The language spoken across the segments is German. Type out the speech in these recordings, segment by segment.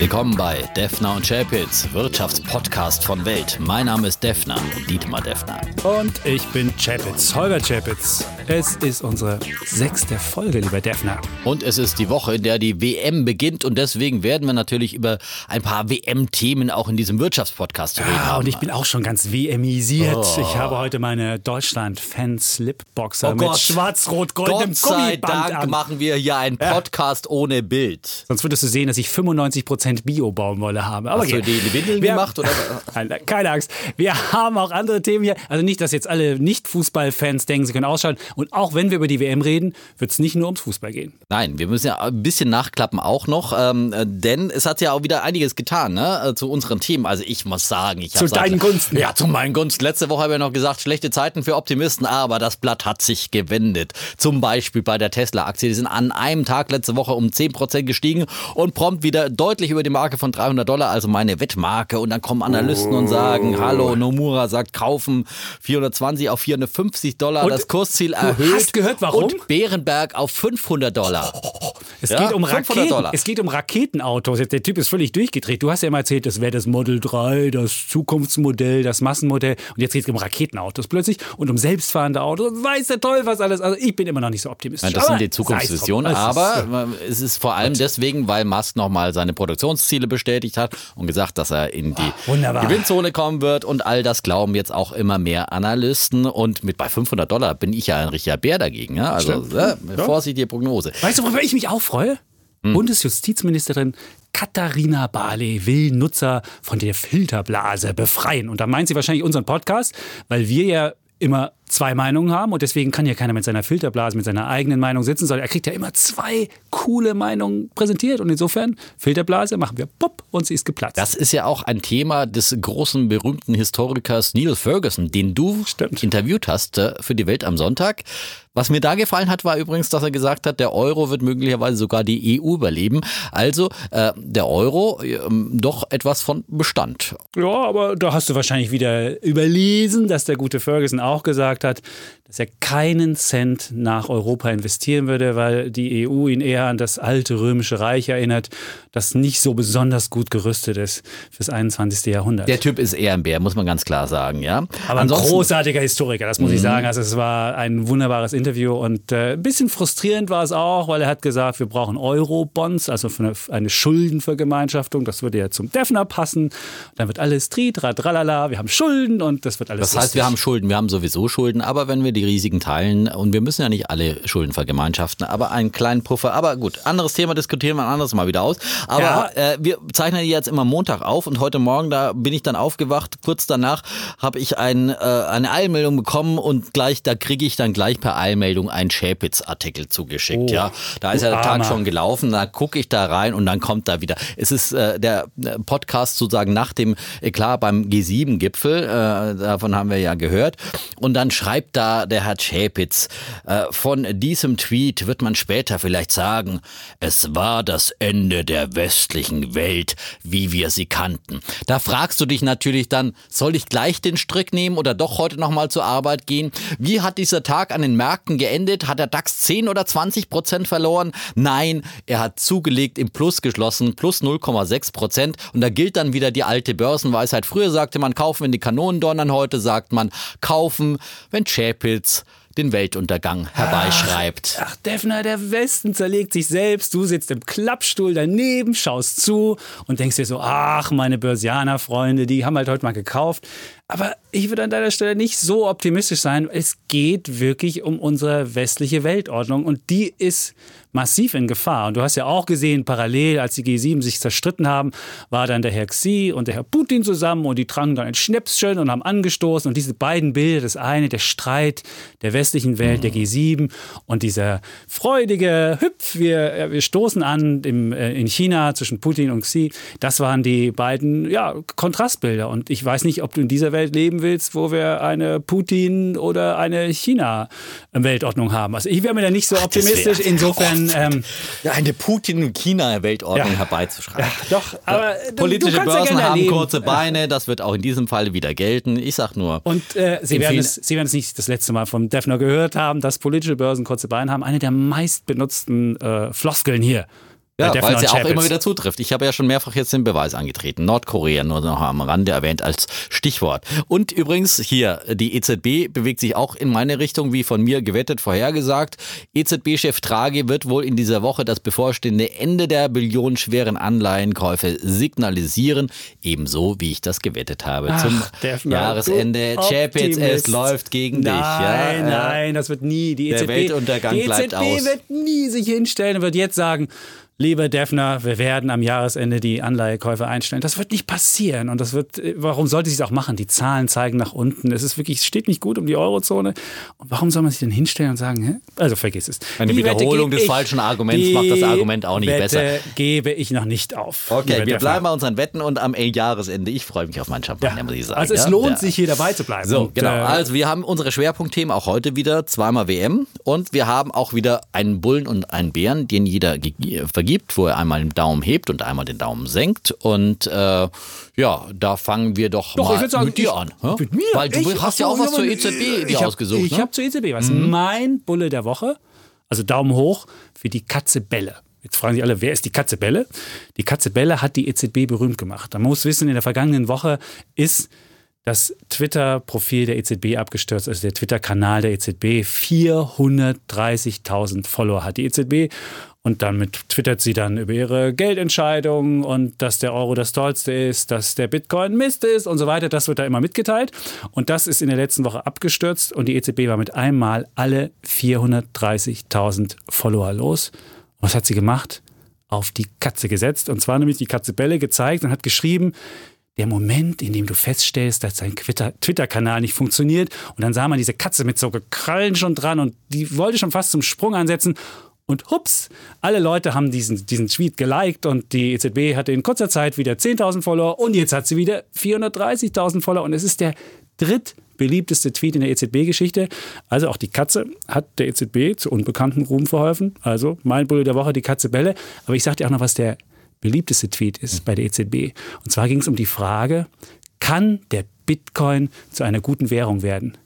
Willkommen bei Defner und Chapitz, Wirtschaftspodcast von Welt. Mein Name ist Defner, Dietmar Defner. Und ich bin Chapitz, Holger Chapitz. Es ist unsere sechste Folge, lieber Defner. Und es ist die Woche, in der die WM beginnt und deswegen werden wir natürlich über ein paar WM-Themen auch in diesem Wirtschaftspodcast reden. Ja, und ich bin auch schon ganz WMisiert. Oh. Ich habe heute meine Deutschland-Fan-Slipboxer oh mit schwarz-rot-goldenem Gott sei Gummiband Dank an. machen wir hier einen Podcast ja. ohne Bild. Sonst würdest du sehen, dass ich 95% Bio-Baumwolle habe. Aber Hast okay. du die Windeln wir gemacht? Oder? Keine Angst. Wir haben auch andere Themen hier. Also nicht, dass jetzt alle Nicht-Fußballfans denken, sie können ausschalten. Und auch wenn wir über die WM reden, wird es nicht nur ums Fußball gehen. Nein, wir müssen ja ein bisschen nachklappen auch noch, ähm, denn es hat ja auch wieder einiges getan ne, zu unseren Themen. Also ich muss sagen, ich Zu deinen Gunsten. Ja, zu meinen Gunsten. Letzte Woche habe ich noch gesagt, schlechte Zeiten für Optimisten, aber das Blatt hat sich gewendet. Zum Beispiel bei der Tesla-Aktie. Die sind an einem Tag letzte Woche um 10% gestiegen und prompt wieder deutlich über die Marke von 300 Dollar, also meine Wettmarke. Und dann kommen Analysten oh. und sagen, hallo, Nomura sagt kaufen 420 auf 450 Dollar, und das Kursziel erhöht. Hast gehört, warum? Und Bärenberg auf 500 Dollar. Es, Ja, geht um 500 Raketen, Dollar. es geht um Raketenautos. Der Typ ist völlig durchgedreht. Du hast ja immer erzählt, das wäre das Model 3, das Zukunftsmodell, das Massenmodell. Und jetzt geht es um Raketenautos plötzlich und um selbstfahrende Autos. Weiß der Teufel was alles. Also ich bin immer noch nicht so optimistisch. Ja, das Aber sind die Zukunftsvisionen, aber äh, es ist vor allem deswegen, weil Musk nochmal seine Produktionsziele bestätigt hat und gesagt, dass er in die wunderbar. Gewinnzone kommen wird und all das glauben jetzt auch immer mehr Analysten und mit bei 500 Dollar bin ich ja richtiger Bär dagegen. Ja? Also ja, Ja. vorsichtige Prognose. Weißt du, worüber ich mich auch freue? Hm. Bundesjustizministerin Katharina Barley will Nutzer von der Filterblase befreien. Und da meint sie wahrscheinlich unseren Podcast, weil wir ja immer zwei Meinungen haben und deswegen kann ja keiner mit seiner Filterblase, mit seiner eigenen Meinung sitzen, sondern er kriegt ja immer zwei coole Meinungen präsentiert und insofern Filterblase machen wir pop und sie ist geplatzt. Das ist ja auch ein Thema des großen, berühmten Historikers Neil Ferguson, den du Stimmt. interviewt hast äh, für die Welt am Sonntag. Was mir da gefallen hat, war übrigens, dass er gesagt hat, der Euro wird möglicherweise sogar die EU überleben. Also äh, der Euro ähm, doch etwas von Bestand. Ja, aber da hast du wahrscheinlich wieder überlesen, dass der gute Ferguson auch gesagt hat, dass er keinen Cent nach Europa investieren würde, weil die EU ihn eher an das alte römische Reich erinnert, das nicht so besonders gut gerüstet ist fürs 21. Jahrhundert. Der Typ ist eher ein Bär, muss man ganz klar sagen, ja. aber ein Ansonsten- Mhm. großartiger Historiker, das muss ich sagen. Also es war ein wunderbares Interview und äh, ein bisschen frustrierend war es auch, weil er hat gesagt, wir brauchen Euro-Bonds, also eine, eine Schuldenvergemeinschaftung. Das würde ja zum Defner passen. Dann wird alles tri, tra, tralala, wir haben Schulden und das wird alles Das heißt, lustig. wir haben Schulden, wir haben sowieso Schulden, aber wenn wir die Risiken teilen, und wir müssen ja nicht alle Schulden vergemeinschaften, aber einen kleinen Puffer, aber gut, anderes Thema diskutieren wir ein anderes Mal wieder aus. Aber Ja. äh, wir zeichnen jetzt immer Montag auf und heute Morgen, da bin ich dann aufgewacht, kurz danach habe ich ein, äh, eine Eilmeldung bekommen und gleich, da kriege ich dann gleich per Eilmeldung einen Schäpitz-Artikel zugeschickt. Oh, ja, Da ist ja der Tag schon gelaufen, da gucke ich da rein und dann kommt da wieder. Es ist äh, der äh, Podcast sozusagen nach dem Eklat beim G7-Gipfel, äh, davon haben wir ja gehört. Und dann schreibt da der Herr Schäpitz, äh, von diesem Tweet wird man später vielleicht sagen, es war das Ende der westlichen Welt, wie wir sie kannten. Da fragst du dich natürlich dann, soll ich gleich den Strick nehmen oder doch heute nochmal zur Arbeit gehen? Wie hat dieser Tag an den Märkten geendet? Hat der DAX 10 oder 20 Prozent verloren? Nein, er hat zugelegt, im Plus geschlossen, plus 0,6 Prozent. Und da gilt dann wieder die alte Börsenweisheit. Früher sagte man kaufen, wenn die Kanonen donnern. Heute sagt man kaufen, wenn Chapitz den Weltuntergang herbeischreibt. Ach, Defner, der Westen zerlegt sich selbst. Du sitzt im Klappstuhl daneben, schaust zu und denkst dir so, ach, meine Börsianer-Freunde, die haben halt heute mal gekauft. Aber ich würde an deiner Stelle nicht so optimistisch sein. Es geht wirklich um unsere westliche Weltordnung und die ist massiv in Gefahr. Und du hast ja auch gesehen, parallel, als die G7 sich zerstritten haben, war dann der Herr Xi und der Herr Putin zusammen und die tranken dann ein Schnäpschen und haben angestoßen. Und diese beiden Bilder, das eine, der Streit der westlichen Welt, der G7 und dieser freudige Hüpf, wir, äh, wir stoßen an im, äh, in China zwischen Putin und Xi, das waren die beiden ja, Kontrastbilder. Und ich weiß nicht, ob du in dieser Welt leben willst, wo wir eine Putin- oder eine China-Weltordnung haben. Also ich wäre mir da nicht so optimistisch. Insofern, ähm, Ja, eine Putin-China-Weltordnung Ja. herbeizuschreiben. doch, aber du- Politische ja Börsen gerne haben kurze Beine, das wird auch in diesem Fall wieder gelten. Ich sag nur. Und äh, Sie, werden es, Sie werden es nicht das letzte Mal vom Defner gehört haben, dass politische Börsen kurze Beine haben. Eine der meistbenutzten äh, Floskeln hier. Ja, weil es ja auch immer wieder zutrifft. Ich habe ja schon mehrfach jetzt den Beweis angetreten. Nordkorea nur noch am Rande erwähnt als Stichwort. Und übrigens hier, die EZB bewegt sich auch in meine Richtung, wie von mir gewettet, vorhergesagt. EZB-Chef Draghi wird wohl in dieser Woche das bevorstehende Ende der billionenschweren Anleihenkäufe signalisieren. Ebenso, wie ich das gewettet habe. Zum Defner, Jahresende. Chapitz, es läuft gegen dich. Nein, Ja, nein, das wird nie. Die Der EZB, Weltuntergang die bleibt EZB aus. wird nie sich hinstellen und wird jetzt sagen, lieber Defner, wir werden am Jahresende die Anleihekäufe einstellen. Das wird nicht passieren und das wird, warum sollte sie es auch machen? Die Zahlen zeigen nach unten. Es ist wirklich, es steht nicht gut um die Eurozone. Und warum soll man sich denn hinstellen und sagen, hä? also vergiss es. Eine Die Wiederholung des ich- falschen Arguments macht das Argument auch nicht Wette besser. gebe ich noch nicht auf. Okay, wir bleiben bei unseren Wetten und am Jahresende. Ich freue mich auf meinen Champagner, Ja. muss ich sagen. Also es lohnt ja. sich hier dabei zu bleiben. So, Und, genau. äh, Also wir haben unsere Schwerpunktthemen auch heute wieder. Zweimal WM. Und wir haben auch wieder einen Bullen und einen Bären, den jeder ge- vergibt, wo er einmal den Daumen hebt und einmal den Daumen senkt. Und äh, ja, da fangen wir doch, Doch, mal sagen, mit dir ich- an. hä? Mit mir? Weil du Ich- hast ja auch was zur EZB äh, ich hab- ausgesucht. Ich ne? habe zur EZB was. Mein Bulle der Woche, also Daumen hoch für die Katze Bälle. Jetzt fragen sich alle, wer ist die Katze Bälle? Die Katze Bälle hat die EZB berühmt gemacht. Man muss wissen, in der vergangenen Woche ist das Twitter-Profil der EZB abgestürzt, also der Twitter-Kanal der EZB. 430.000 Follower hat die EZB. Und damit twittert sie dann über ihre Geldentscheidungen und dass der Euro das Tollste ist, dass der Bitcoin Mist ist und so weiter. Das wird da immer mitgeteilt. Und das ist in der letzten Woche abgestürzt und die EZB war mit einmal alle 430.000 Follower los. Was hat sie gemacht? Auf die Katze gesetzt. Und zwar nämlich die Katze Bälle gezeigt und hat geschrieben, der Moment, in dem du feststellst, dass dein Twitter- Twitter-Kanal nicht funktioniert. Und dann sah man diese Katze mit so Krallen schon dran und die wollte schon fast zum Sprung ansetzen. Und hups, alle Leute haben diesen, diesen Tweet geliked und die EZB hatte in kurzer Zeit wieder 10.000 Follower und jetzt hat sie wieder 430.000 Follower und es ist der drittbeliebteste Tweet in der EZB-Geschichte. Also auch die Katze hat der EZB zu unbekanntem Ruhm verholfen. Also mein Bulle der Woche, die Katze Bälle. Aber ich sag dir auch noch, was der beliebteste Tweet ist bei der EZB. Und zwar ging es um die Frage, kann der Bitcoin zu einer guten Währung werden?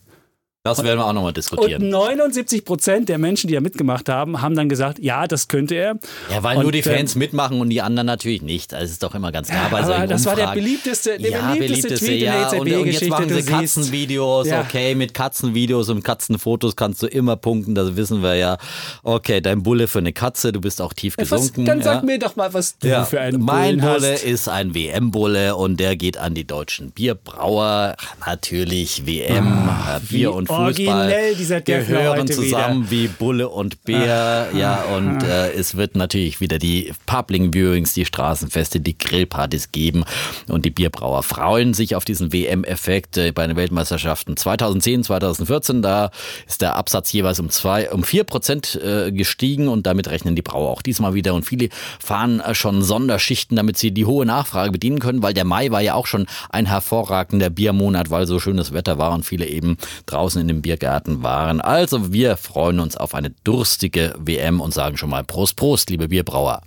Das werden wir auch nochmal Und diskutieren. 79 Prozent der Menschen, die da mitgemacht haben, haben dann gesagt, ja, das könnte er. Ja, weil Und, nur die ähm, Fans mitmachen und die anderen natürlich nicht. Das ist doch immer ganz klar bei aber solchen das war der beliebteste- der ja, beliebteste Tweet in der ja. Und, und jetzt EZB-Geschichte, machen sie. Katzenvideos. Ja. Okay, mit Katzenvideos und Katzenfotos kannst du immer punkten. Das wissen wir ja. Okay, dein Bulle für eine Katze. Du bist auch tief Was, gesunken. dann ja. sag mir doch mal, was du Ja, für einen mein Bullen Bulle hast. ist ein WM-Bulle und der geht an die deutschen Bierbrauer. Natürlich WM, äh, Bier und Fußball originell dieser Defner gehören zusammen wie Bulle und Bär. Ja, und äh, es wird natürlich wieder die Public Viewings, die Straßenfeste, die Grillpartys geben und die Bierbrauer freuen sich auf diesen WM-Effekt äh, bei den Weltmeisterschaften 2010, 2014. Da ist der Absatz jeweils um zwei, um vier Prozent äh, gestiegen und damit rechnen die Brauer auch diesmal wieder. Und viele fahren äh, schon Sonderschichten, damit sie die hohe Nachfrage bedienen können, weil der Mai war ja auch schon ein hervorragender Biermonat, weil so schönes Wetter war und viele eben draußen in dem Biergarten waren. Also wir freuen uns auf eine durstige WM und sagen schon mal Prost, Prost, liebe Bierbrauer.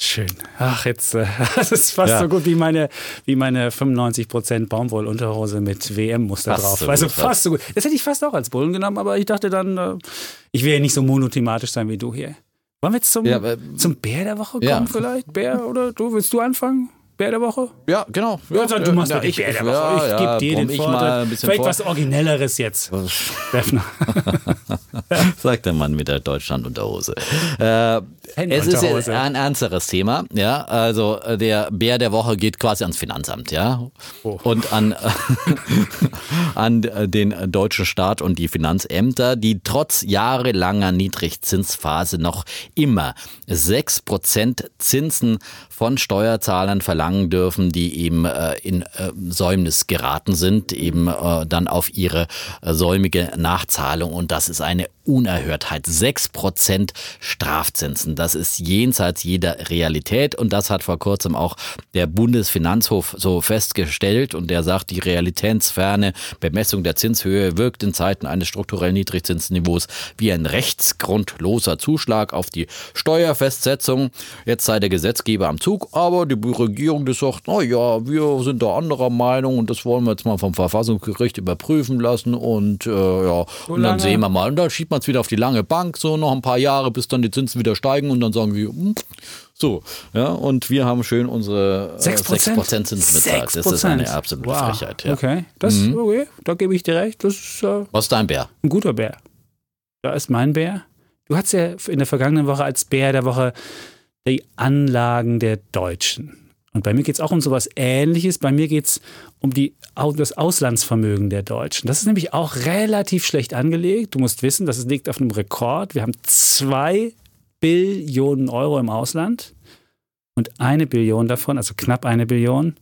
Schön. Ach, jetzt, äh, das ist fast Ja. so gut wie meine, wie meine 95% Baumwollunterhose mit WM-Muster drauf. so also gut, fast so gut. Das hätte ich fast auch als Bullen genommen, aber ich dachte dann, äh, ich will ja nicht so monothematisch sein wie du hier. Wollen wir jetzt zum, Ja, aber- zum Bär der Woche kommen Ja. vielleicht? Bär oder du, willst du anfangen? Bär der Woche? Ja, genau. Ja, sag, du machst ja, ich, Bär der ja, Woche. Ich ja, gebe dir den ich bisschen Vielleicht vor. was Originelleres jetzt. Sagt der Mann mit der Deutschlandunterhose. Äh, es ist Händenunterhose. ein ernsteres Thema, ja. Also äh, der Bär der Woche geht quasi ans Finanzamt, ja. Oh. Und an, an äh, den deutschen Staat und die Finanzämter, die trotz jahrelanger Niedrigzinsphase noch immer 6% Zinsen von Steuerzahlern verlangen dürfen, die eben äh, in Säumnis geraten sind, eben dann auf ihre säumige Nachzahlung. Und das ist eine Unerhörtheit. 6% Strafzinsen. Das ist jenseits jeder Realität. Und das hat vor kurzem auch der Bundesfinanzhof so festgestellt. Und der sagt, die realitätsferne Bemessung der Zinshöhe wirkt in Zeiten eines strukturellen Niedrigzinsniveaus wie ein rechtsgrundloser Zuschlag auf die Steuerfestsetzung. Jetzt sei der Gesetzgeber am Zug, aber die Regierung, die sagt, na ja, wir sind da anderer Meinung und das wollen wir jetzt mal vom Verfassungsgericht überprüfen lassen und äh, ja, und dann sehen wir mal. Und dann schiebt man es wieder auf die lange Bank, so noch ein paar Jahre, bis dann die Zinsen wieder steigen sagen und dann sagen wir, hm, so, ja, und wir haben schön unsere äh, 6%? 6% Zinsen bezahlt. Das ist eine absolute wow. Frechheit. Ja. Okay, das, okay, da gebe ich dir recht. Das ist äh, Was ist dein Bär? ein guter Bär. Da ist mein Bär. Du hattest ja in der vergangenen Woche als Bär der Woche die Anlagen der Deutschen. Und bei mir geht es auch um sowas Ähnliches. Bei mir geht es um die, das Auslandsvermögen der Deutschen. Das ist nämlich auch relativ schlecht angelegt. Du musst wissen, das liegt auf einem Rekord. Wir haben zwei Billionen Euro im Ausland und eine Billion davon, also knapp eine Billion,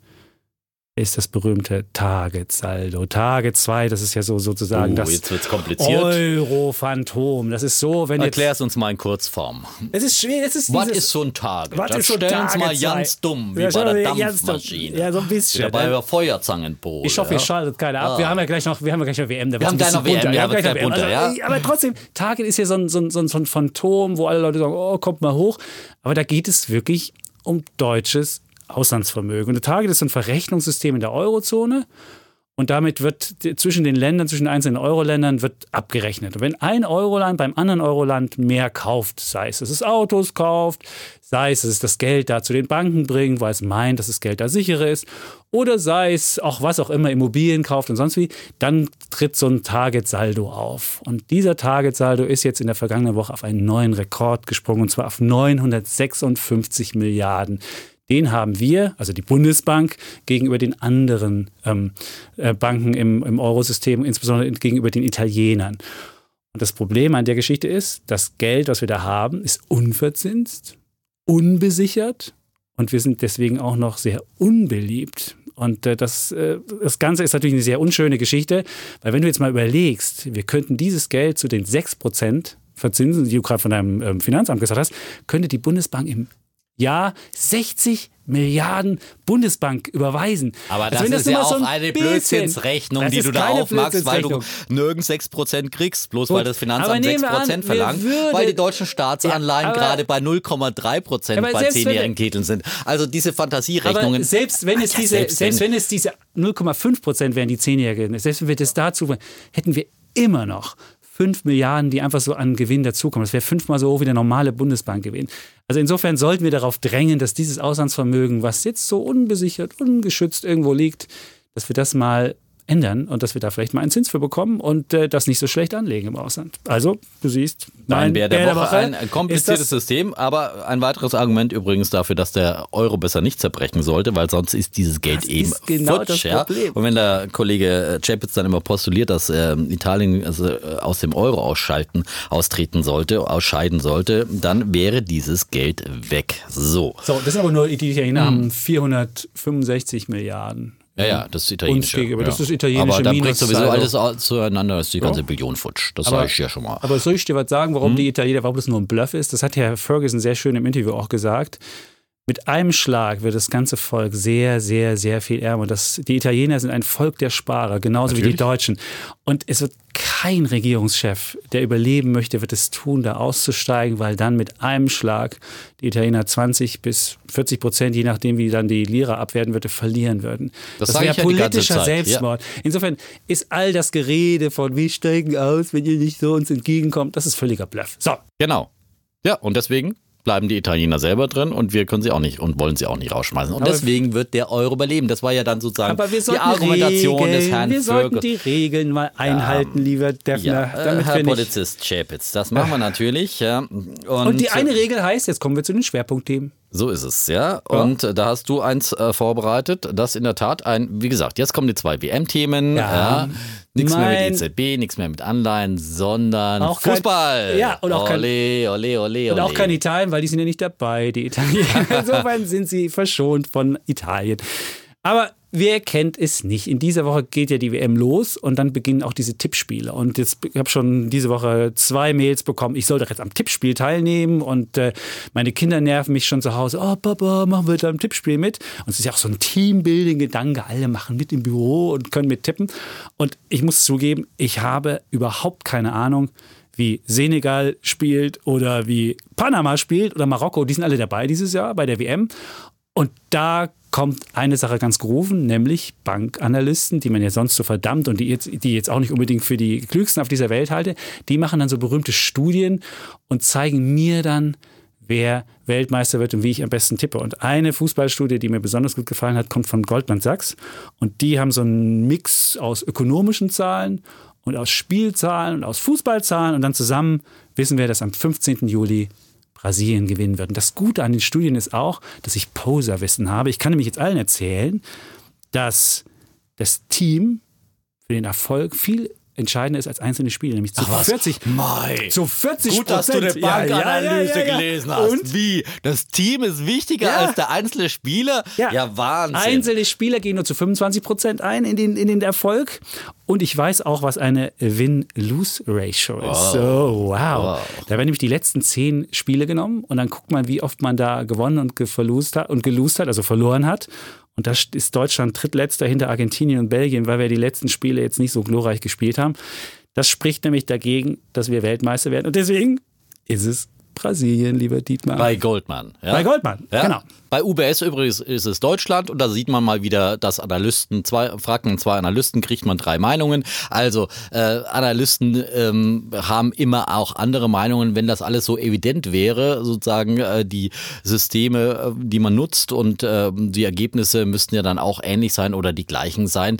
ist das berühmte Target-Saldo. Target 2, das ist ja so sozusagen Oh, das jetzt wird's kompliziert. Euro-Phantom. Das ist so, wenn. Erklär es uns mal in Kurzform. Es ist schwer, es ist Was ist so ein Target? Was ist so ein stellen uns mal ganz dumm, wie Ja, bei der. Dampfmaschine. Ja, so ein bisschen, Wie bei der. Ich hoffe, ihr ja? schaltet keiner ab. Wir haben ja gleich noch, wir haben ja gleich noch WM. Da Wir haben gleich noch WM, ja, bunter. Wir haben gleich gleich bunter, WM. Also, Aber trotzdem, Target ist ja so ein, so, ein, so, ein, so ein Phantom, wo alle Leute sagen, oh, kommt mal hoch. Aber da geht es wirklich um deutsches Auslandsvermögen. Und Target ist ein Verrechnungssystem in der Eurozone. Und damit wird zwischen den Ländern, zwischen den einzelnen Euro-Ländern wird abgerechnet. Und wenn ein Euroland beim anderen Euroland mehr kauft, sei es, dass es Autos kauft, sei es, dass es das Geld da zu den Banken bringt, weil es meint, dass das Geld da sicherer ist, oder sei es auch was auch immer, Immobilien kauft und sonst wie, dann tritt so ein Target-Saldo auf. Und dieser Target-Saldo ist jetzt in der vergangenen Woche auf einen neuen Rekord gesprungen, und zwar auf 956 Milliarden. Den haben wir, also die Bundesbank, gegenüber den anderen ähm, äh, Banken im, im Eurosystem, insbesondere gegenüber den Italienern. Und das Problem an der Geschichte ist, das Geld, was wir da haben, ist unverzinst, unbesichert und wir sind deswegen auch noch sehr unbeliebt. Und äh, das, äh, das Ganze ist natürlich eine sehr unschöne Geschichte, weil wenn du jetzt mal überlegst, wir könnten dieses Geld zu den 6% verzinsen, die du gerade von deinem ähm, Finanzamt gesagt hast, könnte die Bundesbank im Jahr 60 Milliarden Bundesbank überweisen. Aber Also das wenn ist nur ja mal so auch ein eine Blödsinnsrechnung, Das die ist du da aufmachst, weil du nirgends 6% kriegst, bloß Gut, weil das Finanzamt nehmen wir 6% an, verlangt, weil die deutschen Staatsanleihen Ja, gerade bei 0,3% Aber bei selbst wenn- zehnjährigen Titeln sind. Also diese Fantasierechnungen. Selbst wenn es Ja, diese, selbst selbst, wenn- es diese 0,5 Prozent wären, die Zehnjährigen, selbst wenn wir das dazu, hätten wir immer noch 5 Milliarden, die einfach so an Gewinn dazukommen. Das wäre fünfmal so hoch wie der normale Bundesbankgewinn. Also insofern sollten wir darauf drängen, dass dieses Auslandsvermögen, was jetzt so unbesichert, ungeschützt irgendwo liegt, dass wir das mal ändern und dass wir da vielleicht mal einen Zins für bekommen und äh, das nicht so schlecht anlegen im Ausland. Also, du siehst, Mein mein Bär der, Woche, ein ist kompliziertes System, aber ein weiteres Argument übrigens dafür, dass der Euro besser nicht zerbrechen sollte, weil sonst ist dieses Geld Das eben ist genau futsch. ja? Und wenn der Kollege äh, Chapitz dann immer postuliert, dass ähm, Italien also, äh, aus dem Euro ausschalten, austreten sollte, ausscheiden sollte, dann wäre dieses Geld weg. So. So, das sind aber nur, die Italiener Hm. haben 465 Milliarden. Ja, ja, das ist gegenüber, ja. das ist italienische Aber dann bricht sowieso alles zueinander, ist die ganze Billion futsch. Das sage ich ja schon mal. Aber soll ich dir was sagen, warum Hm? die Italiener, warum das nur ein Bluff ist? Das hat Herr Ferguson sehr schön im Interview auch gesagt. Mit einem Schlag wird das ganze Volk sehr, sehr, sehr viel ärmer. Und Das, die Italiener sind ein Volk der Sparer, genauso wie die Natürlich. Deutschen. Und es wird kein Regierungschef, der überleben möchte, wird es tun, da auszusteigen, weil dann mit einem Schlag die Italiener 20 bis 40 Prozent, je nachdem, wie dann die Lira abwerten würde, verlieren würden. Das Das, wäre ja politischer Zeit, ja. Selbstmord. Insofern ist all das Gerede von wir steigen aus, wenn ihr nicht so uns entgegenkommt, das ist völliger Bluff. So, Genau. Ja, und deswegen bleiben die Italiener selber drin und wir können sie auch nicht und wollen sie auch nicht rausschmeißen. Und Aber- deswegen wird der Euro überleben. Das war ja dann sozusagen aber wir die Argumentation Regeln, des Herrn wir sollten die Regeln mal einhalten, lieber Defner, Ja, äh, Herr Polizist Chapitz, das machen wir natürlich. Ja. Und, und die eine Regel heißt, jetzt kommen wir zu den Schwerpunktthemen. So ist es, ja. Und äh, da hast du eins äh, vorbereitet, das in der Tat ein, wie gesagt, jetzt kommen die zwei WM-Themen. Ja. Ja. Nichts mehr mit EZB, nichts mehr mit Anleihen, sondern Auch kein- Fußball. Ja, und auch kein- ole, ole, ole, Und auch ole. kein Italien, weil die sind ja nicht dabei, die Italiener. Insofern sind sie verschont von Italien. Aber wer kennt es nicht? In dieser Woche geht ja die WM los und dann beginnen auch diese Tippspiele. Und jetzt ich habe schon diese Woche zwei Mails bekommen. Ich soll doch jetzt am Tippspiel teilnehmen und äh, meine Kinder nerven mich schon zu Hause. Oh Papa, machen wir da am Tippspiel mit? Und es ist ja auch so ein Teambuilding-Gedanke. Alle machen mit im Büro und können mit tippen. Und ich muss zugeben, ich habe überhaupt keine Ahnung, wie Senegal spielt oder wie Panama spielt oder Marokko, die sind alle dabei dieses Jahr bei der WM. Und da kommt eine Sache ganz gerufen, nämlich Bankanalysten, die man ja sonst so verdammt und die jetzt, die jetzt auch nicht unbedingt für die klügsten auf dieser Welt halte, die machen dann so berühmte Studien und zeigen mir dann, wer Weltmeister wird und wie ich am besten tippe. Und eine Fußballstudie, die mir besonders gut gefallen hat, kommt von Goldman Sachs. Und die haben so einen Mix aus ökonomischen Zahlen und aus Spielzahlen und aus Fußballzahlen. Und dann zusammen wissen wir, dass am 15. Juli Brasilien gewinnen wird. Und das Gute an den Studien ist auch, dass ich Poserwissen habe. Ich kann nämlich jetzt allen erzählen, dass das Team für den Erfolg viel entscheidender ist als einzelne Spiele, nämlich zu Ach was? 40. Mei. Zu 40 Gut, dass du eine. Ja, ja, Bankanalyse ja, ja, ja. gelesen hast. Und Wie? Das Team ist wichtiger Ja. als der einzelne Spieler? Ja, Wahnsinn. Einzelne Spieler gehen nur zu 25 Prozent ein in den, in den Erfolg. Und ich weiß auch, was eine Win-Lose-Ratio ist. So, wow. Wow. Da werden nämlich die letzten zehn Spiele genommen und dann guckt man, wie oft man da gewonnen und hat, und gelost hat, also verloren hat. Und da ist Deutschland drittletzter hinter Argentinien und Belgien, weil wir die letzten Spiele jetzt nicht so glorreich gespielt haben. Das spricht nämlich dagegen, dass wir Weltmeister werden. Und deswegen ist es Brasilien, lieber Dietmar. Bei Goldman. Ja? Bei Goldman, Ja? genau. Bei UBS übrigens ist es Deutschland und da sieht man mal wieder, dass Analysten, zwei, fragt man zwei Analysten, kriegt man drei Meinungen. Also äh, Analysten ähm, haben immer auch andere Meinungen, wenn das alles so evident wäre, sozusagen äh, die Systeme, äh, die man nutzt und äh, die Ergebnisse müssten ja dann auch ähnlich sein oder die gleichen sein.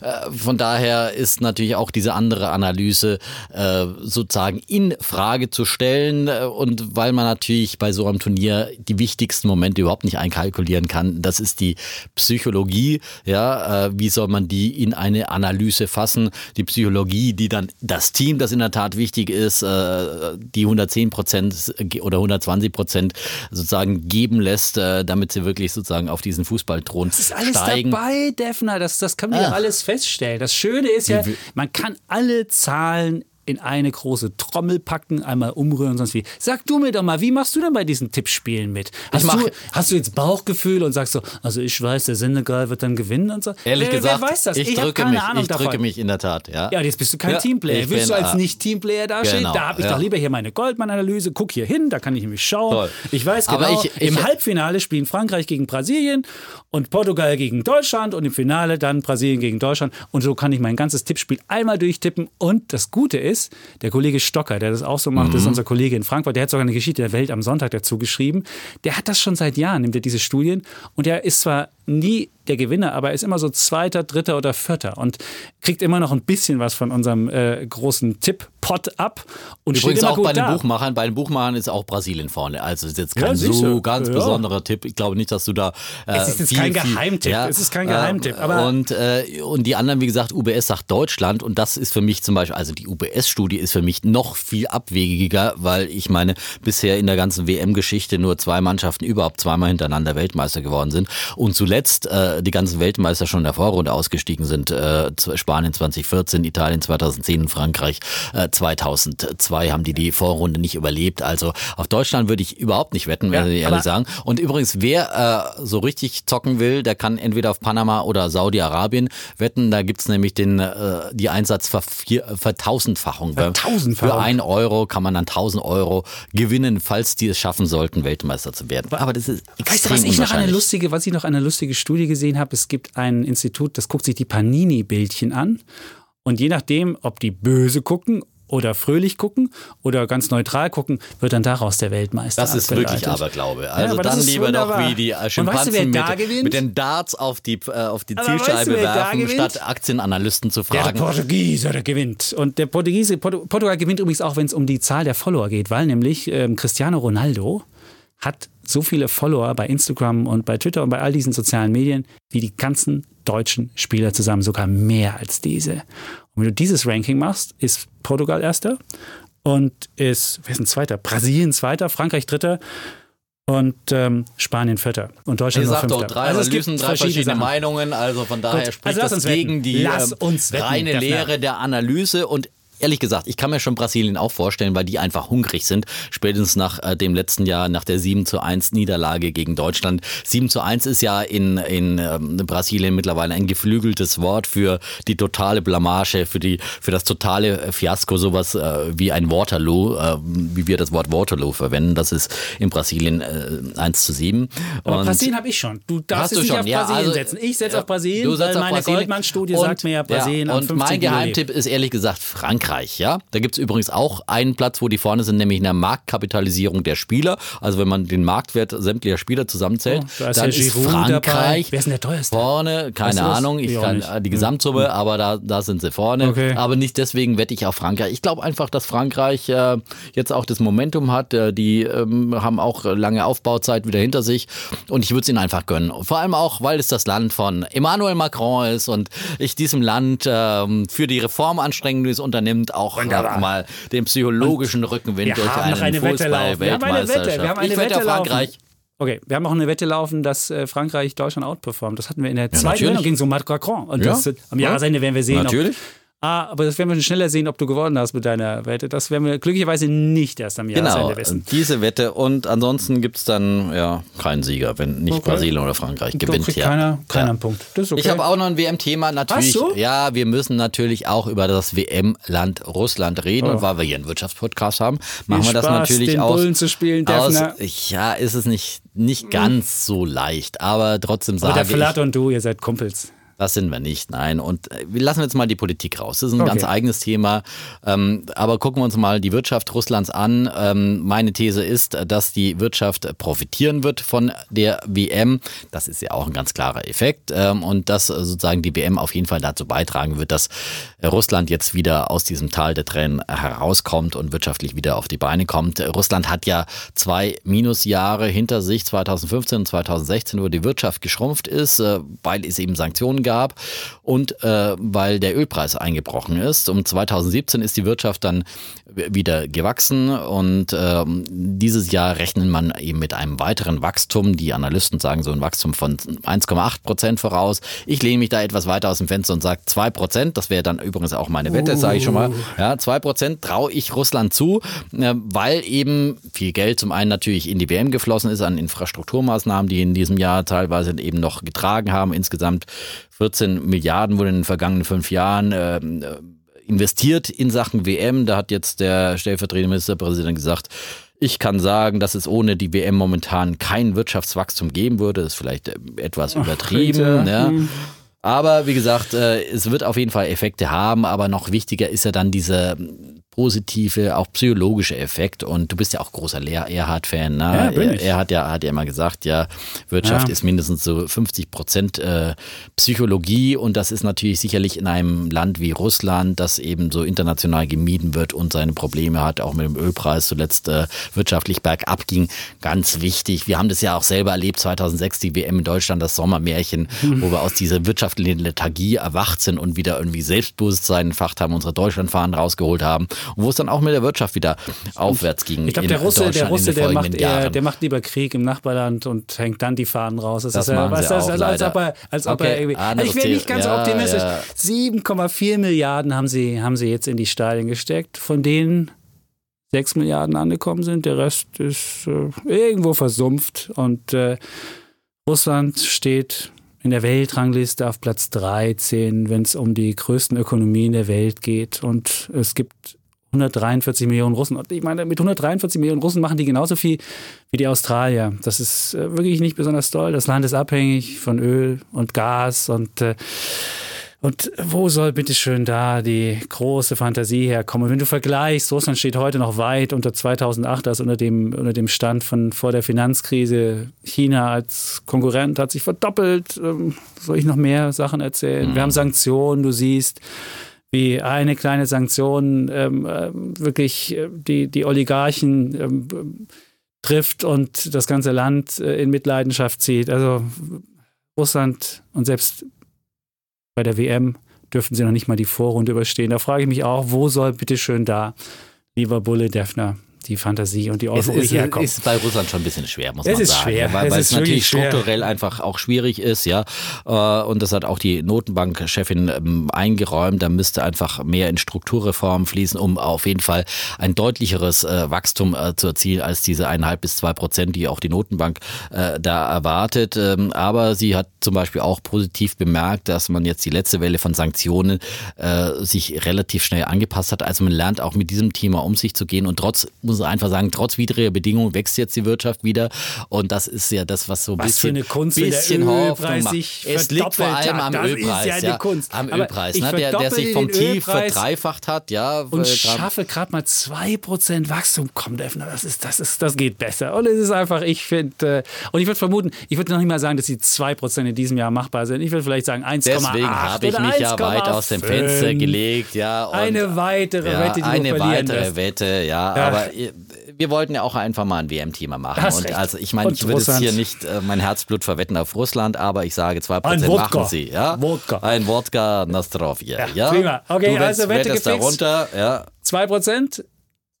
Äh, von daher ist natürlich auch diese andere Analyse äh, sozusagen in Frage zu stellen äh, und weil man natürlich bei so einem Turnier die wichtigsten Momente überhaupt nicht einkalkulieren kann. Das ist die Psychologie. Ja, äh, wie soll man die in eine Analyse fassen? Die Psychologie, die dann das Team, das in der Tat wichtig ist, äh, die 110 Prozent oder 120 Prozent sozusagen geben lässt, äh, damit sie wirklich sozusagen auf diesen Fußballthron Das ist alles steigen. dabei, Defner. Das, das können wir ja Ah. alles feststellen. Das Schöne ist ja, man kann alle Zahlen in eine große Trommel packen, einmal umrühren und sonst wie. Sag du mir doch mal, wie machst du denn bei diesen Tippspielen mit? Hast, mach- du, hast du jetzt Bauchgefühl und sagst so, also ich weiß, der Senegal wird dann gewinnen und so? Ehrlich wer, gesagt, wer weiß das? ich, hab drücke keine mich, Ahnung ich davon. drücke mich in der Tat, ja. Ja, jetzt bist du kein Ja, Teamplayer. ich Willst du als Nicht-Teamplayer dastehen? genau, da habe ich ja. doch lieber hier meine Goldman-Analyse. Guck hier hin, da kann ich nämlich schauen. Toll. Ich weiß genau, Aber ich- ich- im Halbfinale spielen Frankreich gegen Brasilien und Portugal gegen Deutschland und im Finale dann Brasilien gegen Deutschland. Und so kann ich mein ganzes Tippspiel einmal durchtippen. Und das Gute ist, der Kollege Stocker, der das auch so macht, das ist Mhm. unser Kollege in Frankfurt, der hat sogar eine Geschichte der Welt am Sonntag dazu geschrieben. Der hat das schon seit Jahren, nimmt er diese Studien. Und er ist zwar nie der Gewinner, aber er ist immer so Zweiter, Dritter oder Vierter und kriegt immer noch ein bisschen was von unserem äh, großen Tipp-Pot ab. Und Übrigens auch bei den da. Buchmachern. Bei den Buchmachern ist auch Brasilien vorne. Also ist jetzt Ja, kein siehst so ganz Ja. besonderer Tipp. Ich glaube nicht, dass du da. Äh, Es ist jetzt viel, kein Geheimtipp. Es ist kein Geheimtipp, aber- und, äh, und die anderen, wie gesagt, UBS sagt Deutschland. Und das ist für mich zum Beispiel, also die UBS-Studie ist für mich noch viel abwegiger, weil ich meine, bisher in der ganzen WM-Geschichte nur zwei Mannschaften überhaupt zweimal hintereinander Weltmeister geworden sind. Und zuletzt äh, die ganzen Weltmeister schon in der Vorrunde ausgestiegen sind. Äh, Spanien 2014, Italien 2010 und Frankreich äh, 2002 haben die die Vorrunde nicht überlebt. Also auf Deutschland würde ich überhaupt nicht wetten, Ja, muss ich ehrlich sagen. Und übrigens, wer äh, so richtig zocken will, der kann entweder auf Panama oder Saudi-Arabien wetten. Da gibt's nämlich den, äh, die Einsatzvertausendfachung. Vertausendfachung. Für ein Euro kann man dann 1000 Euro gewinnen, falls die es schaffen sollten, Weltmeister zu werden. Aber das ist extrem Weißt du, was ich noch eine lustige, was ich noch eine lustige Studie gesehen habe? Es gibt ein Institut, das guckt sich die Panini-Bildchen an. Und je nachdem, ob die böse gucken oder fröhlich gucken oder ganz neutral gucken, wird dann daraus der Weltmeister. Das ist abgeleitet. wirklich Aberglaube. Also aber das dann lieber wunderbar. doch wie die äh, Und weißt du, Schimpansen mit, mit den Darts auf die, äh, auf die Aber weißt du, Zielscheibe werfen, statt Aktienanalysten zu Der, der fragen. Portugiese, der gewinnt. Und der Portugiese, Portu- Portugal gewinnt übrigens auch, wenn es um die Zahl der Follower geht, weil nämlich ähm, Cristiano Ronaldo hat so viele Follower bei Instagram und bei Twitter und bei all diesen sozialen Medien wie die ganzen deutschen Spieler zusammen, sogar mehr als diese. Und wenn du dieses Ranking machst, ist Portugal erster und ist, wer ist ein zweiter? Brasilien zweiter, Frankreich dritter und ähm, Spanien vierter und Deutschland Ihr sagt doch drei Also Analysen, gibt drei verschiedene Sachen. Meinungen. Also von daher Gut, spricht also das uns wetten. gegen die ähm, reine. Lehre der Analyse. Und ehrlich gesagt, ich kann mir schon Brasilien auch vorstellen, weil die einfach hungrig sind. Spätestens nach äh, dem letzten Jahr, nach der 7 zu 1 Niederlage gegen Deutschland. 7 zu 1 ist ja in, in ähm, Brasilien mittlerweile ein geflügeltes Wort für die totale Blamage, für, die, für das totale Fiasko, sowas äh, wie ein Waterloo, äh, wie wir das Wort Waterloo verwenden. Das ist in Brasilien äh, 1 zu 7. Aber Und- Brasilien habe ich schon. Du darfst Hast es du nicht schon, auf ja, Brasilien also- setzen. Ich setze Ja, auf Brasilien, du weil meine Und- sagt mir ja Brasilien ja, Und 15. mein. Geheimtipp ist ehrlich gesagt Frankreich. Frankreich, ja. Da gibt es übrigens auch einen Platz, wo die vorne sind, nämlich in der Marktkapitalisierung der Spieler. Also wenn man den Marktwert sämtlicher Spieler zusammenzählt, Oh, da ist dann ist Frankreich dabei. Wer ist denn der teuerste? vorne, keine? Ahnung, ich kann nicht. äh, die Gesamtsumme, aber da, da sind sie vorne. Okay. Aber nicht deswegen wette ich auf Frankreich. Ich glaube einfach, dass Frankreich äh, jetzt auch das Momentum hat. Äh, die ähm, haben auch lange Aufbauzeit wieder hinter sich und ich würde es ihnen einfach gönnen. Vor allem auch, weil es das Land von Emmanuel Macron ist und ich diesem Land ähm, für die Reformanstrengungen, die es unternimmt, auch Wunderbar. äh, mal den psychologischen Rückenwind wir durch einen eine Wette laufen. Wir haben eine Wette. Fußball-Weltmeisterschaft. Wir haben eine Ich wette auf Frankreich. Okay, wir haben auch eine Wette laufen, dass äh, Frankreich Deutschland outperformt. Das hatten wir in der zweiten natürlich. Sendung gegen so Macron. Und Ja. das, am Jahresende werden wir sehen, Natürlich. ob Ah, aber das werden wir schneller sehen, ob du gewonnen hast mit deiner Wette. Das werden wir glücklicherweise nicht erst am Genau, Jahresende wissen. diese Wette und ansonsten gibt es dann ja keinen Sieger, wenn nicht Okay. Brasilien oder Frankreich gewinnt. Ja. keiner, keiner Ja. Punkt. Das ist okay. Ich habe auch noch ein WM-Thema natürlich. Hast du? Ja, wir müssen natürlich auch über das WM-Land Russland reden Oh. und weil wir hier einen Wirtschaftspodcast haben, machen wir das Spaß, natürlich den aus. Bullen zu spielen, aus Defner. ja, ist es nicht nicht ganz so leicht, aber trotzdem aber der sage ich, Flatt und du, ihr seid Kumpels. Das sind wir nicht, nein. Und äh, wir lassen jetzt mal die Politik raus. Das ist ein Okay. ganz eigenes Thema. Ähm, aber gucken wir uns mal die Wirtschaft Russlands an. Ähm, meine These ist, dass die Wirtschaft profitieren wird von der WM. Das ist ja auch ein ganz klarer Effekt. Ähm, und dass sozusagen die WM auf jeden Fall dazu beitragen wird, dass Russland jetzt wieder aus diesem Tal der Tränen herauskommt und wirtschaftlich wieder auf die Beine kommt. Russland hat ja zwei Minusjahre hinter sich, 2015 und 2016, wo die Wirtschaft geschrumpft ist, äh, weil es eben Sanktionen gab und äh, weil der Ölpreis eingebrochen ist. Um 2017 ist die Wirtschaft dann wieder gewachsen und ähm, dieses Jahr rechnet man eben mit einem weiteren Wachstum. Die Analysten sagen so ein Wachstum von 1,8 Prozent voraus. Ich lehne mich da etwas weiter aus dem Fenster und sage 2 Prozent. Das wäre dann übrigens auch meine Wette, sage ich schon mal. Ja, 2 Prozent traue ich Russland zu, äh, weil eben viel Geld zum einen natürlich in die WM geflossen ist an Infrastrukturmaßnahmen, die in diesem Jahr teilweise eben noch getragen haben. Insgesamt 14 Milliarden wurden in den vergangenen fünf Jahren äh, investiert in Sachen WM. Da hat jetzt der stellvertretende Ministerpräsident gesagt, ich kann sagen, dass es ohne die WM momentan kein Wirtschaftswachstum geben würde. Das ist vielleicht äh, etwas übertrieben. Grete. ja. Aber wie gesagt, äh, es wird auf jeden Fall Effekte haben, aber noch wichtiger ist ja dann dieser positive, auch psychologische Effekt. Und du bist ja auch großer Lehr- Erhard-Fan. Ne? Ja, er, er hat ja, hat ja immer gesagt, ja, Wirtschaft Ja. ist mindestens so 50 Prozent äh, Psychologie und das ist natürlich sicherlich in einem Land wie Russland, das eben so international gemieden wird und seine Probleme hat, auch mit dem Ölpreis zuletzt äh, wirtschaftlich bergab ging, ganz wichtig. Wir haben das ja auch selber erlebt, 2006 die WM in Deutschland, das Sommermärchen, wo wir aus dieser wirtschaftlichen Lethargie erwacht sind und wieder irgendwie Selbstbewusstsein entfacht haben, unsere Deutschlandfahnen rausgeholt haben und wo es dann auch mit der Wirtschaft wieder aufwärts ging. Ich glaube, der Russe, der Russe, der macht, eher, der macht lieber Krieg im Nachbarland und hängt dann die Fahnen raus. Das, Das ist ja, was das, auch als, als ob er, als ob Okay, er irgendwie. ich wäre nicht ganz. Ja, optimistisch. ja. 7,4 Milliarden haben sie, haben sie jetzt in die Stadien gesteckt, von denen 6 Milliarden angekommen sind. Der Rest ist äh, irgendwo versumpft und äh, Russland steht in der Weltrangliste auf Platz 13, wenn es um die größten Ökonomien der Welt geht. Und es gibt 143 Millionen Russen. Und ich meine, mit 143 Millionen Russen machen die genauso viel wie die Australier. Das ist äh, wirklich nicht besonders toll. Das Land ist abhängig von Öl und Gas und äh, und wo soll bitteschön da die große Fantasie herkommen? Wenn du vergleichst, Russland steht heute noch weit unter 2008, also unter dem, unter dem Stand von vor der Finanzkrise. China als Konkurrent hat sich verdoppelt. Ähm, Soll ich noch mehr Sachen erzählen? Wir haben Sanktionen, du siehst, wie eine kleine Sanktion ähm, ähm, wirklich äh, die, die Oligarchen ähm, trifft und das ganze Land äh, in Mitleidenschaft zieht. Also Russland und selbst bei der WM dürften sie noch nicht mal die Vorrunde überstehen. Da frage ich mich auch, wo soll bitteschön da, lieber Bulle Defner, die Fantasie und die Es Euphorie ist, herkommen? ist bei Russland schon ein bisschen schwer, muss Es man sagen. schwer. Weil, Es weil ist es natürlich schwer. strukturell einfach auch schwierig ist, ja. Äh, Und das hat auch die Notenbankchefin ähm, eingeräumt. Da müsste einfach mehr in Strukturreformen fließen, um auf jeden Fall ein deutlicheres äh, Wachstum äh, zu erzielen als diese eineinhalb bis zwei Prozent, die auch die Notenbank da erwartet. Ähm, Aber sie hat zum Beispiel auch positiv bemerkt, dass man jetzt die letzte Welle von Sanktionen sich relativ schnell angepasst hat. Also man lernt auch mit diesem Thema um sich zu gehen. Und trotz, muss muss einfach sagen, trotz widriger Bedingungen wächst jetzt die Wirtschaft wieder. Und das ist ja das, was so ein Was bisschen, für eine Kunst, bisschen Hoffnung macht. Es liegt vor allem hat. am Das ist Ölpreis. ja eine Kunst. Am Aber Ölpreis, ne? der, der sich vom Tief Ölpreis verdreifacht hat. Ja, und schaffe gerade mal 2% Wachstum. Komm, Defner, das, ist, das, ist, das geht besser. Und es ist einfach, ich finde, äh, und ich würde vermuten, ich würde noch nicht mal sagen, dass die 2% in diesem Jahr machbar sind. Ich würde vielleicht sagen 1,8 Deswegen habe ich mich ja weit aus dem Fenster 1,5. gelegt. Ja, Eine weitere ja, Wette, die eine weitere. Wette, ja, Ja. aber wir wollten ja auch einfach mal ein WM-Thema machen. Hast Und recht. also ich meine, ich würde jetzt hier nicht äh, mein Herzblut verwetten auf Russland, aber ich sage 2% Ein Wodka. machen sie. Ja? Wodka. Ein Wodka Nostrovia. Ja, Ja, prima. Okay, du also Wette gefixt. runter, ja, 2%,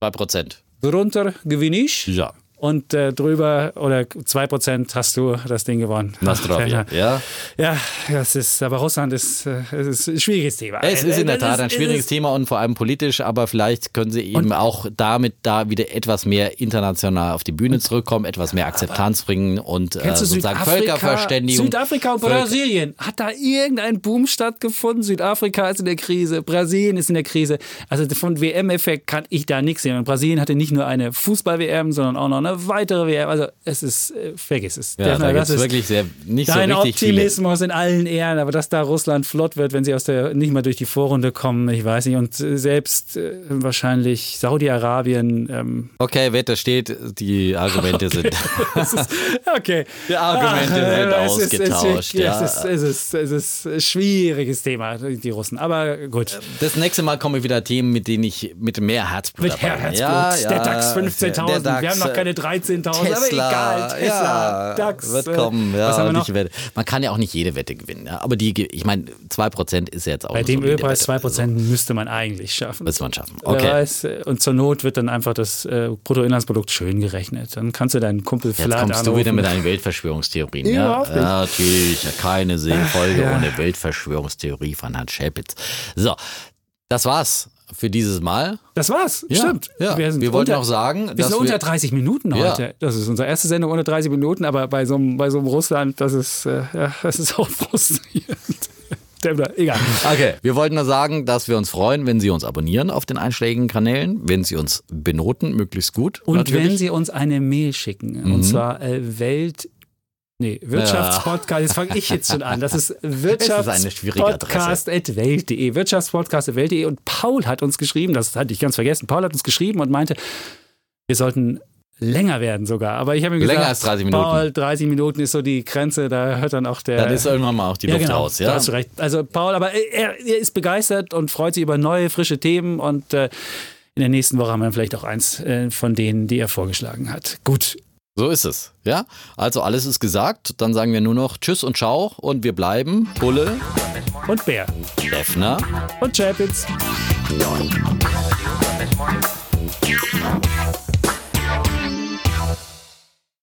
2%. drunter gewinne ich. Ja. Und äh, drüber oder 2% hast du das Ding gewonnen. Nostrovia, ja. Ja, das ist, aber Russland ist, äh, ist ein schwieriges Thema. Es ist in der Tat ein es schwieriges Thema und vor allem politisch, aber vielleicht können sie eben auch damit da wieder etwas mehr international auf die Bühne zurückkommen, etwas mehr Akzeptanz bringen und äh, sozusagen Südafrika, Völkerverständigung. Südafrika und Brasilien. Hat da irgendein Boom stattgefunden? Südafrika ist in der Krise, Brasilien ist in der Krise. Also von WM-Effekt kann ich da nichts sehen. Und Brasilien hatte nicht nur eine Fußball-WM, sondern auch noch eine weitere WM. Also es ist, äh, vergiss es. Ja, da Defner, gibt das ist wirklich sehr, nicht so Dein richtig viele. Optimismus in allen Ehren, aber dass da Russland flott wird, wenn sie aus der nicht mal durch die Vorrunde kommen, ich weiß nicht. Und äh, selbst äh, wahrscheinlich Saudi-Arabien. Ähm, Okay, Wette steht, die Argumente sind. das ist, okay. Die Argumente werden es ist- es ist- ausgetauscht, ja. Es ist, es, ist, es ist ein schwieriges Thema, die Russen. Aber gut. Das nächste Mal kommen wieder Themen, mit denen ich mit mehr Herzblut Mit. Herzblut. Ja, ja, der DAX der 15.000. DAX, Wir haben noch keine 13.000, aber egal. Tesla, ja, DAX. wird äh, kommen. Ja, was haben wir noch? wette- Man kann ja auch nicht jede Wette gewinnen. Ja, aber die, ich meine, 2% ist ja jetzt auch Bei dem Ölpreis Wette. 2% müsste man eigentlich schaffen. Müsste man schaffen. Wer Okay. weiß, äh, und zur Not wird dann einfach das äh, Bruttoinlandsprodukt schön gerechnet. Dann kannst du deinen Kumpel Jetzt kommst du anrufen. wieder mit deinen Weltverschwörungstheorien. Ja, Ja, natürlich. Keine Folge Ja. ohne Weltverschwörungstheorie von Hans Schäpitz. So, das war's für dieses Mal. Das war's, Ja, stimmt. ja. Wir wollten auch sagen, wir dass sind wir- unter 30 Minuten Ja. heute. Das ist unsere erste Sendung unter 30 Minuten, aber bei so einem, bei so einem Russland, das ist, äh, ja, das ist auch frustrierend. Egal. Okay, wir wollten nur sagen, dass wir uns freuen, wenn Sie uns abonnieren auf den einschlägigen Kanälen, wenn Sie uns benoten, möglichst gut. Und natürlich. Mhm. wenn Sie uns eine Mail schicken, und zwar äh, Welt. Nee, Wirtschaftspodcast, jetzt fange ich jetzt schon an. Das ist Wirtschaftspodcast.welt.de. Wirtschaftspodcast.welt.de. Und Paul hat uns geschrieben, das hatte ich ganz vergessen, Paul hat uns geschrieben und meinte, wir sollten länger werden sogar. Aber ich habe ihm Länger gesagt, als 30 Minuten. Paul, 30 Minuten ist so die Grenze, da hört dann auch der. Dann ist irgendwann mal auch die Luft genau, raus. Da Ja? hast du recht. Also Paul, aber er, er ist begeistert und freut sich über neue, frische Themen und äh, in der nächsten Woche haben wir vielleicht auch eins äh, von denen, die er vorgeschlagen hat. Gut. So ist es. Ja, also alles ist gesagt. Dann sagen wir nur noch Tschüss und Ciao und wir bleiben Bulle, Und Bär. Leffner. Und Chapitz.